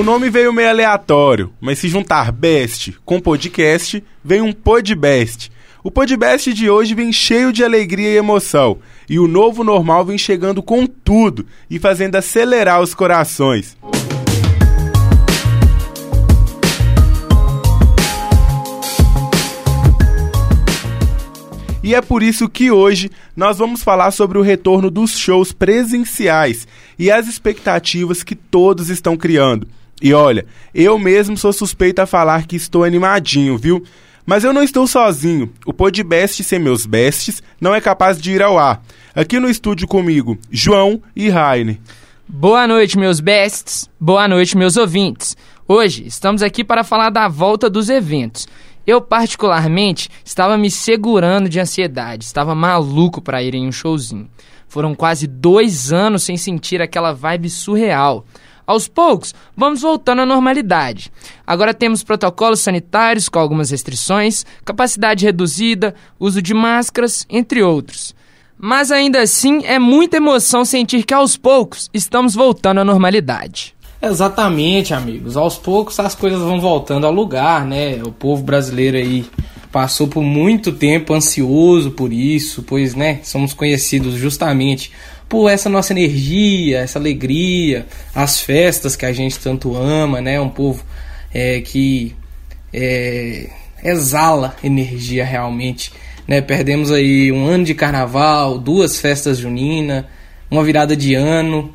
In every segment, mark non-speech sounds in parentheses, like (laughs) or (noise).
O nome veio meio aleatório, mas se juntar best com podcast, vem um podbest. O podcast de hoje vem cheio de alegria e emoção, e o novo normal vem chegando com tudo e fazendo acelerar os corações. E é por isso que hoje nós vamos falar sobre o retorno dos shows presenciais e as expectativas que todos estão criando. E olha, eu mesmo sou suspeito a falar que estou animadinho, viu? Mas eu não estou sozinho. O Podbest Sem Meus Bestes não é capaz de ir ao ar. Aqui no estúdio comigo, João e Raine. Boa noite, meus bests. Boa noite, meus ouvintes. Hoje estamos aqui para falar da volta dos eventos. Eu, particularmente, estava me segurando de ansiedade, estava maluco para ir em um showzinho. Foram quase dois anos sem sentir aquela vibe surreal. Aos poucos, vamos voltando à normalidade. Agora temos protocolos sanitários com algumas restrições, capacidade reduzida, uso de máscaras, entre outros. Mas ainda assim, é muita emoção sentir que aos poucos estamos voltando à normalidade. Exatamente, amigos. Aos poucos as coisas vão voltando ao lugar, né? O povo brasileiro aí passou por muito tempo ansioso por isso, pois, né, somos conhecidos justamente por essa nossa energia, essa alegria, as festas que a gente tanto ama, né? Um povo é, que é, exala energia realmente, né? Perdemos aí um ano de carnaval, duas festas juninas, uma virada de ano,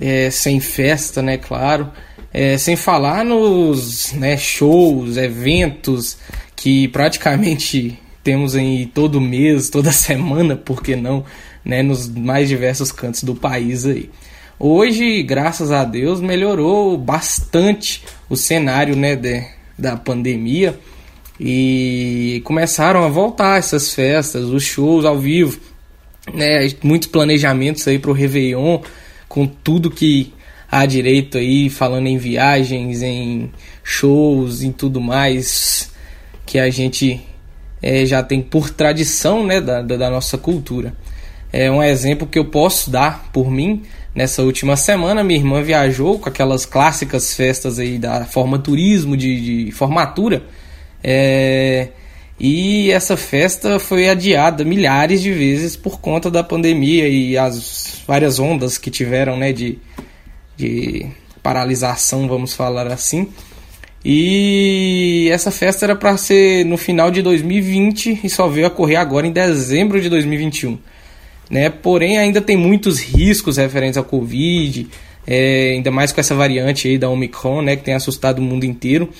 é, sem festa, né? Claro. É, sem falar nos né, shows, eventos que praticamente temos aí todo mês, toda (laughs) semana, por que não? Né, nos mais diversos cantos do país aí. Hoje, graças a Deus, melhorou bastante o cenário né, de, da pandemia e começaram a voltar essas festas, os shows ao vivo, né, muitos planejamentos aí para o Réveillon, com tudo que há direito aí, falando em viagens, em shows, em tudo mais que a gente é, já tem por tradição né, da, da nossa cultura. É um exemplo que eu posso dar por mim. Nessa última semana, minha irmã viajou com aquelas clássicas festas aí da forma turismo de, de formatura. É, e essa festa foi adiada milhares de vezes por conta da pandemia e as várias ondas que tiveram né, de, de paralisação, vamos falar assim. E essa festa era para ser no final de 2020 e só veio a ocorrer agora em dezembro de 2021 né? Porém, ainda tem muitos riscos referentes ao Covid, é, ainda mais com essa variante aí da Omicron, né? Que tem assustado o mundo inteiro.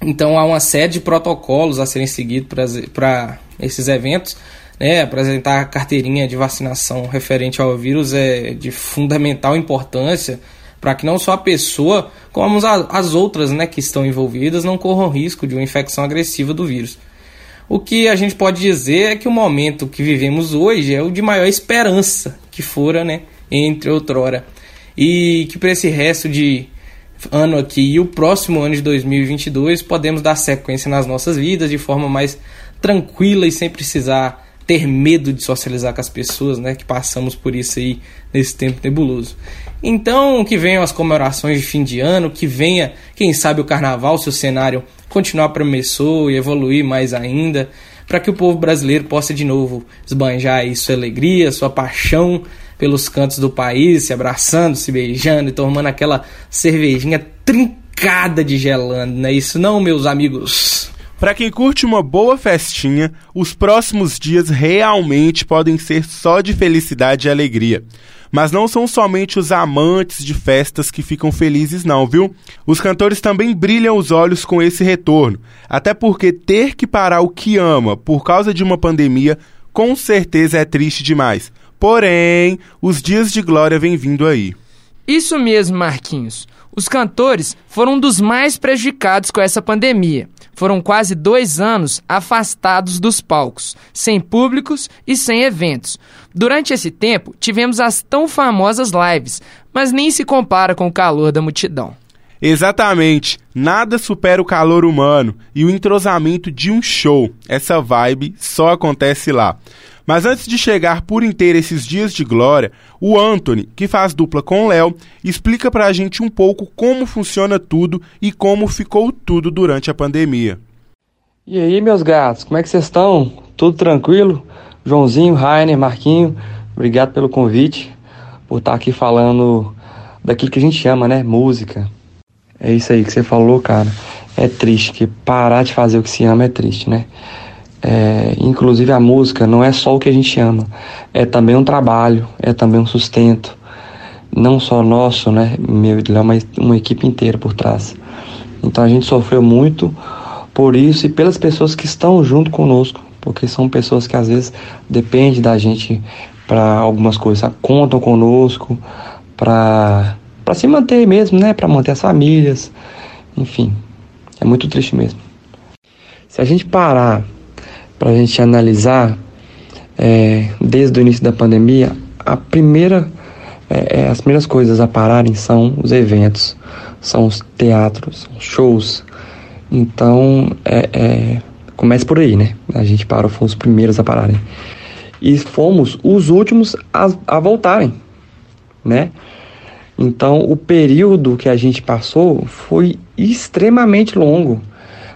Então, há uma série de protocolos a serem seguidos para esses eventos. Né, apresentar a carteirinha de vacinação referente ao vírus é de fundamental importância para que não só a pessoa, como as outras né, que estão envolvidas, não corram risco de uma infecção agressiva do vírus. O que a gente pode dizer é que o momento que vivemos hoje é o de maior esperança que fora, né, entre outrora. E que para esse resto de ano aqui e o próximo ano de 2022 podemos dar sequência nas nossas vidas de forma mais tranquila e sem precisar ter medo de socializar com as pessoas, né, que passamos por isso aí nesse tempo nebuloso. Então, que venham as comemorações de fim de ano, que venha, quem sabe, o carnaval, seu cenário continuar promissor e evoluir mais ainda, para que o povo brasileiro possa de novo esbanjar aí sua alegria, sua paixão pelos cantos do país, se abraçando, se beijando e tomando aquela cervejinha trincada de gelando, não é isso não, meus amigos? Para quem curte uma boa festinha, os próximos dias realmente podem ser só de felicidade e alegria. Mas não são somente os amantes de festas que ficam felizes, não, viu? Os cantores também brilham os olhos com esse retorno. Até porque ter que parar o que ama por causa de uma pandemia com certeza é triste demais. Porém, os dias de glória vêm vindo aí. Isso mesmo, Marquinhos. Os cantores foram um dos mais prejudicados com essa pandemia. Foram quase dois anos afastados dos palcos, sem públicos e sem eventos. Durante esse tempo, tivemos as tão famosas lives, mas nem se compara com o calor da multidão. Exatamente. Nada supera o calor humano e o entrosamento de um show. Essa vibe só acontece lá. Mas antes de chegar por inteiro esses dias de glória, o Anthony, que faz dupla com o Léo, explica pra gente um pouco como funciona tudo e como ficou tudo durante a pandemia. E aí, meus gatos, como é que vocês estão? Tudo tranquilo? Joãozinho, Rainer, Marquinho, obrigado pelo convite, por estar aqui falando daquilo que a gente ama, né? Música. É isso aí que você falou, cara. É triste que parar de fazer o que se ama é triste, né? É, inclusive a música não é só o que a gente ama, é também um trabalho, é também um sustento, não só nosso, né, meu e mas uma equipe inteira por trás. Então a gente sofreu muito por isso e pelas pessoas que estão junto conosco, porque são pessoas que às vezes dependem da gente para algumas coisas, contam conosco para para se manter mesmo, né, para manter as famílias, enfim, é muito triste mesmo. Se a gente parar para a gente analisar é, desde o início da pandemia, a primeira, é, é, as primeiras coisas a pararem são os eventos, são os teatros, são shows. Então, é, é, comece por aí, né? A gente parou, fomos os primeiros a pararem. E fomos os últimos a, a voltarem, né? Então, o período que a gente passou foi extremamente longo.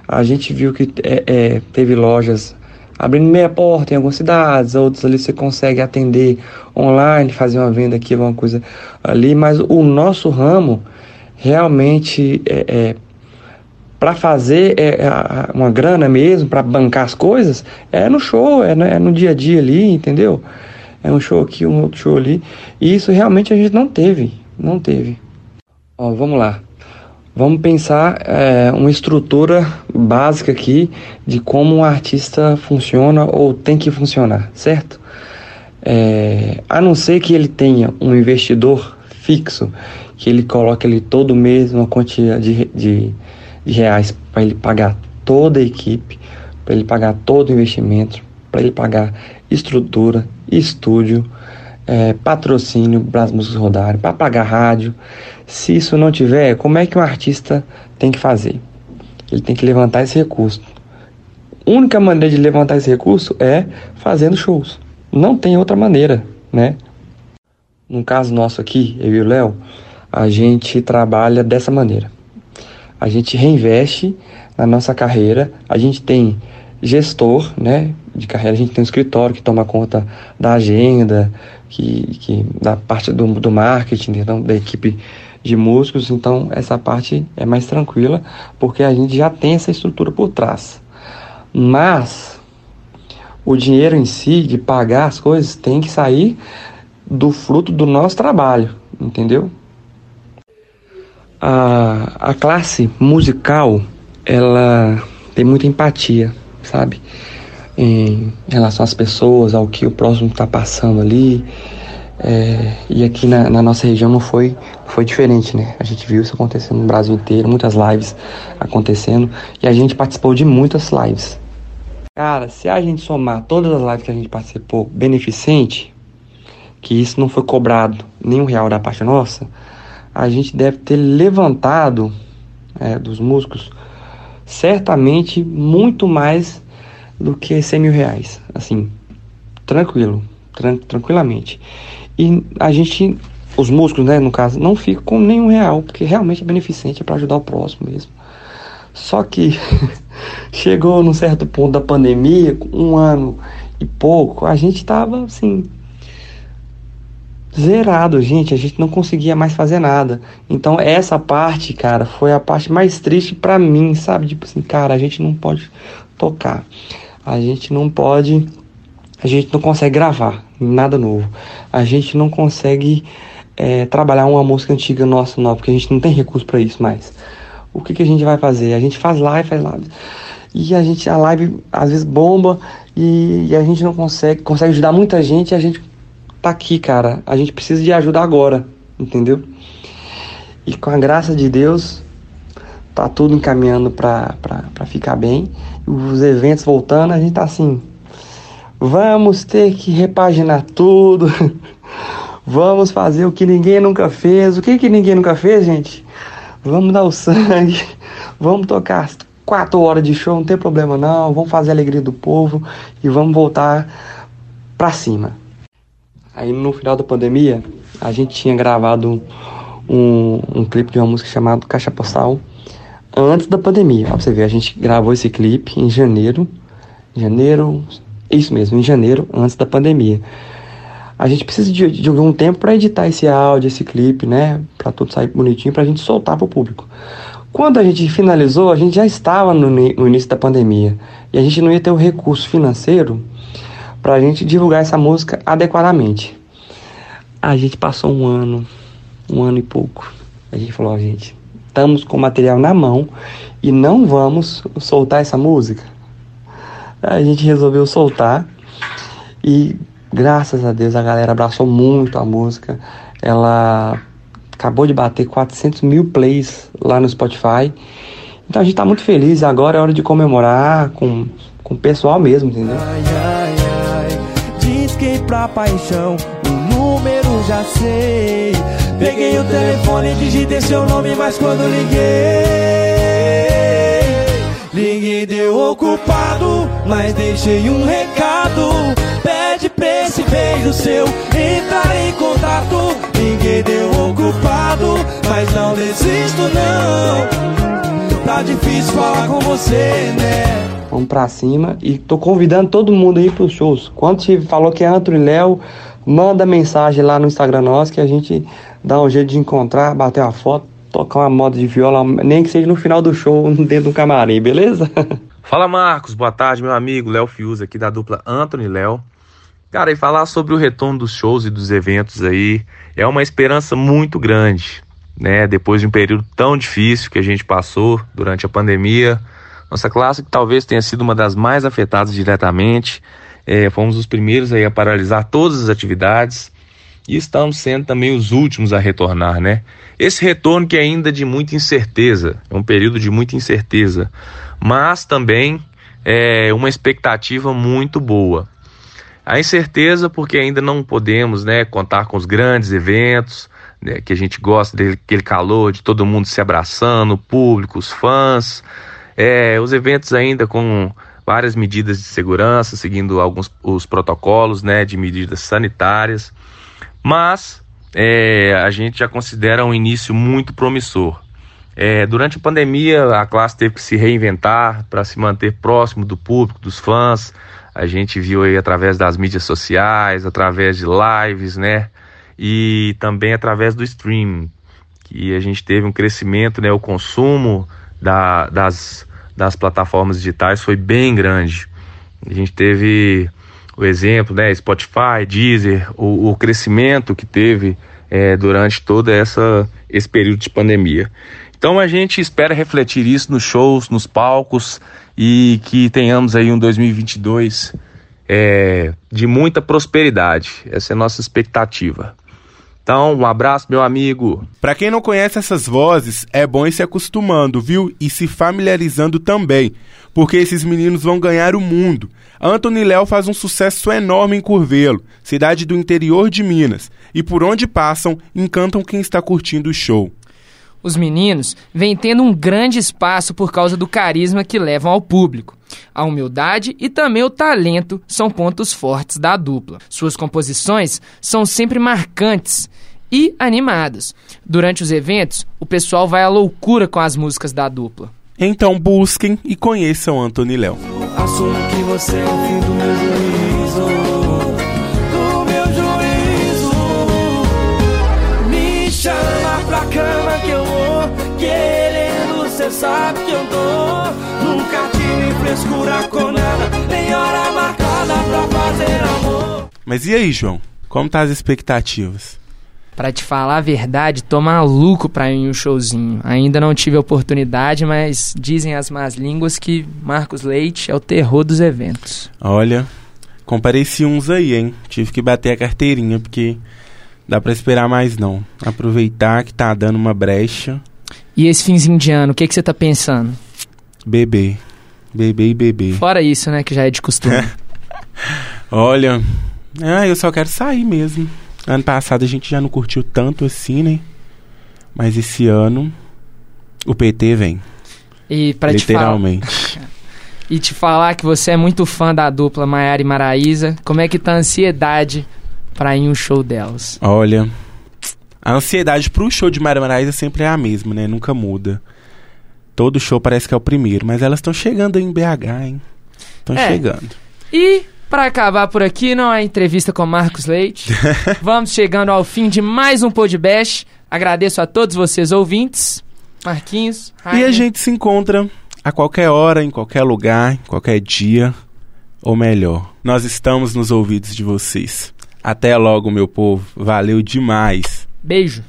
A gente viu que é, é, teve lojas abrindo meia porta em algumas cidades, outros ali você consegue atender online, fazer uma venda aqui, alguma coisa ali, mas o nosso ramo realmente é, é para fazer é, uma grana mesmo, para bancar as coisas, é no show, é no, é no dia a dia ali, entendeu? É um show aqui, um outro show ali. E isso realmente a gente não teve, não teve. Ó, vamos lá. Vamos pensar é, uma estrutura básica aqui de como um artista funciona ou tem que funcionar, certo? É, a não ser que ele tenha um investidor fixo, que ele coloque ali todo mês uma quantia de, de, de reais para ele pagar toda a equipe, para ele pagar todo o investimento, para ele pagar estrutura, estúdio, é, patrocínio para as músicas rodarem, para pagar rádio. Se isso não tiver, como é que um artista tem que fazer? Ele tem que levantar esse recurso. A única maneira de levantar esse recurso é fazendo shows. Não tem outra maneira, né? No caso nosso aqui, eu e o Léo, a gente trabalha dessa maneira. A gente reinveste na nossa carreira, a gente tem gestor, né, de carreira, a gente tem um escritório que toma conta da agenda, que, que da parte do, do marketing, então, da equipe de músicos, então essa parte é mais tranquila, porque a gente já tem essa estrutura por trás. Mas o dinheiro em si, de pagar as coisas, tem que sair do fruto do nosso trabalho, entendeu? A, a classe musical, ela tem muita empatia, sabe? em relação às pessoas, ao que o próximo está passando ali. É, e aqui na, na, nossa região não foi, foi diferente, né? A gente viu isso acontecendo no Brasil inteiro, muitas lives acontecendo e a gente participou de muitas lives. Cara, se a gente somar todas as lives que a gente participou beneficente, que isso não foi cobrado nenhum real da parte nossa, a gente deve ter levantado é, dos músicos certamente muito mais do que 100 mil reais. Assim, tranquilo, tran tranquilamente. E a gente, os músculos, né, no caso, não ficam com nenhum real, porque realmente é beneficente, é para ajudar o próximo mesmo. Só que (laughs) chegou num certo ponto da pandemia, um ano e pouco, a gente tava assim, zerado, gente. A gente não conseguia mais fazer nada. Então, essa parte, cara, foi a parte mais triste para mim, sabe? Tipo assim, cara, a gente não pode tocar a gente não pode, a gente não consegue gravar nada novo. A gente não consegue é, trabalhar uma música antiga nossa nova, porque a gente não tem recurso para isso mais. O que, que a gente vai fazer? A gente faz live, faz live. E a gente, a live às vezes bomba e, e a gente não consegue, consegue ajudar muita gente e a gente tá aqui, cara. A gente precisa de ajuda agora, entendeu? E com a graça de Deus, tá tudo encaminhando para ficar bem. Os eventos voltando, a gente tá assim. Vamos ter que repaginar tudo. (laughs) Vamos fazer o que ninguém nunca fez. O que, que ninguém nunca fez, gente? Vamos dar o sangue. (laughs) Vamos tocar quatro horas de show, não tem problema não. Vamos fazer a alegria do povo e vamos voltar pra cima. Aí no final da pandemia, a gente tinha gravado um, um clipe de uma música chamada Caixa Postal antes da pandemia. Pra você ver, a gente gravou esse clipe em janeiro. Janeiro. Isso mesmo, em janeiro, antes da pandemia. A gente precisa de, de tempo para editar esse áudio, esse clipe, né? Pra tudo sair bonitinho, pra gente soltar pro público. Quando a gente finalizou, a gente já estava no, no início da pandemia. E a gente não ia ter o recurso financeiro pra gente divulgar essa música adequadamente. A gente passou um ano, um ano e pouco. A gente falou, ó, gente, estamos com o material na mão e não vamos soltar essa música. A gente resolveu soltar e graças a Deus a galera abraçou muito a música. Ela acabou de bater 400 mil plays lá no Spotify. Então a gente tá muito feliz. Agora é hora de comemorar com, com o pessoal mesmo, entendeu? Pra paixão, o número já sei. Peguei o telefone digitei seu nome, mas quando liguei, liguei deu ocupado, mas deixei um recado. Pede pra esse beijo seu entrar em contato. Liguei deu ocupado, mas não desisto não. Tá difícil falar com você, né? Vamos pra cima e tô convidando todo mundo aí pros shows. Quando te falou que é Antônio e Léo, manda mensagem lá no Instagram nosso que a gente dá um jeito de encontrar, bater uma foto, tocar uma moda de viola, nem que seja no final do show, (laughs) dentro do camarim, beleza? (laughs) Fala Marcos, boa tarde, meu amigo Léo Fius aqui da dupla Anthony Léo. Cara, e falar sobre o retorno dos shows e dos eventos aí é uma esperança muito grande, né? Depois de um período tão difícil que a gente passou durante a pandemia, nossa classe que talvez tenha sido uma das mais afetadas diretamente, é, fomos os primeiros aí a paralisar todas as atividades e estamos sendo também os últimos a retornar, né? Esse retorno que é ainda de muita incerteza, é um período de muita incerteza, mas também é uma expectativa muito boa. A incerteza porque ainda não podemos, né, contar com os grandes eventos, né, que a gente gosta daquele calor de todo mundo se abraçando, o público, os fãs, é, os eventos ainda com várias medidas de segurança, seguindo alguns os protocolos, né, de medidas sanitárias, mas é, a gente já considera um início muito promissor. É, durante a pandemia, a classe teve que se reinventar para se manter próximo do público, dos fãs. A gente viu aí através das mídias sociais, através de lives, né? E também através do streaming, que a gente teve um crescimento, né? O consumo da, das, das plataformas digitais foi bem grande. A gente teve o exemplo, né? Spotify, Deezer, o, o crescimento que teve é, durante todo essa, esse período de pandemia. Então a gente espera refletir isso nos shows, nos palcos e que tenhamos aí um 2022 é, de muita prosperidade. Essa é a nossa expectativa. Então, um abraço, meu amigo. Para quem não conhece essas vozes, é bom ir se acostumando, viu? E se familiarizando também, porque esses meninos vão ganhar o mundo. Anthony Léo faz um sucesso enorme em Curvelo, cidade do interior de Minas, e por onde passam, encantam quem está curtindo o show. Os meninos vêm tendo um grande espaço por causa do carisma que levam ao público. A humildade e também o talento são pontos fortes da dupla. Suas composições são sempre marcantes e animadas. Durante os eventos, o pessoal vai à loucura com as músicas da dupla. Então busquem e conheçam Anthony Léo. Assumo que você é o fim do meu juízo. Do meu juízo. Me chama pra cama que eu vou. Querendo, cê sabe que eu tô. Nunca tive frescura com nada. Nem hora marcada pra fazer amor. Mas e aí, João? Como tá as expectativas? Pra te falar a verdade, tô maluco pra ir em um showzinho. Ainda não tive a oportunidade, mas dizem as más línguas que Marcos Leite é o terror dos eventos. Olha, compareci uns aí, hein? Tive que bater a carteirinha, porque dá pra esperar mais não. Aproveitar que tá dando uma brecha. E esse finzinho de ano, o que que você tá pensando? Beber. Beber e beber. Fora isso, né, que já é de costume. (laughs) Olha, ah, eu só quero sair mesmo. Ano passado a gente já não curtiu tanto assim, né? Mas esse ano o PT vem. E pra te falar, literalmente. (laughs) e te falar que você é muito fã da dupla Maiara e Maraísa. Como é que tá a ansiedade pra ir em um show delas? Olha, a ansiedade pro show de Mara Maraísa sempre é a mesma, né? Nunca muda. Todo show parece que é o primeiro, mas elas estão chegando em BH, hein? Estão É. chegando. E, pra acabar por aqui, não é entrevista com Marcos Leite. (laughs) Vamos chegando ao fim de mais um podcast. Agradeço a todos vocês ouvintes. Marquinhos, E a Rainer. gente se encontra a qualquer hora, em qualquer lugar, em qualquer dia. Ou melhor, nós estamos nos ouvidos de vocês. Até logo, meu povo. Valeu demais. Beijo.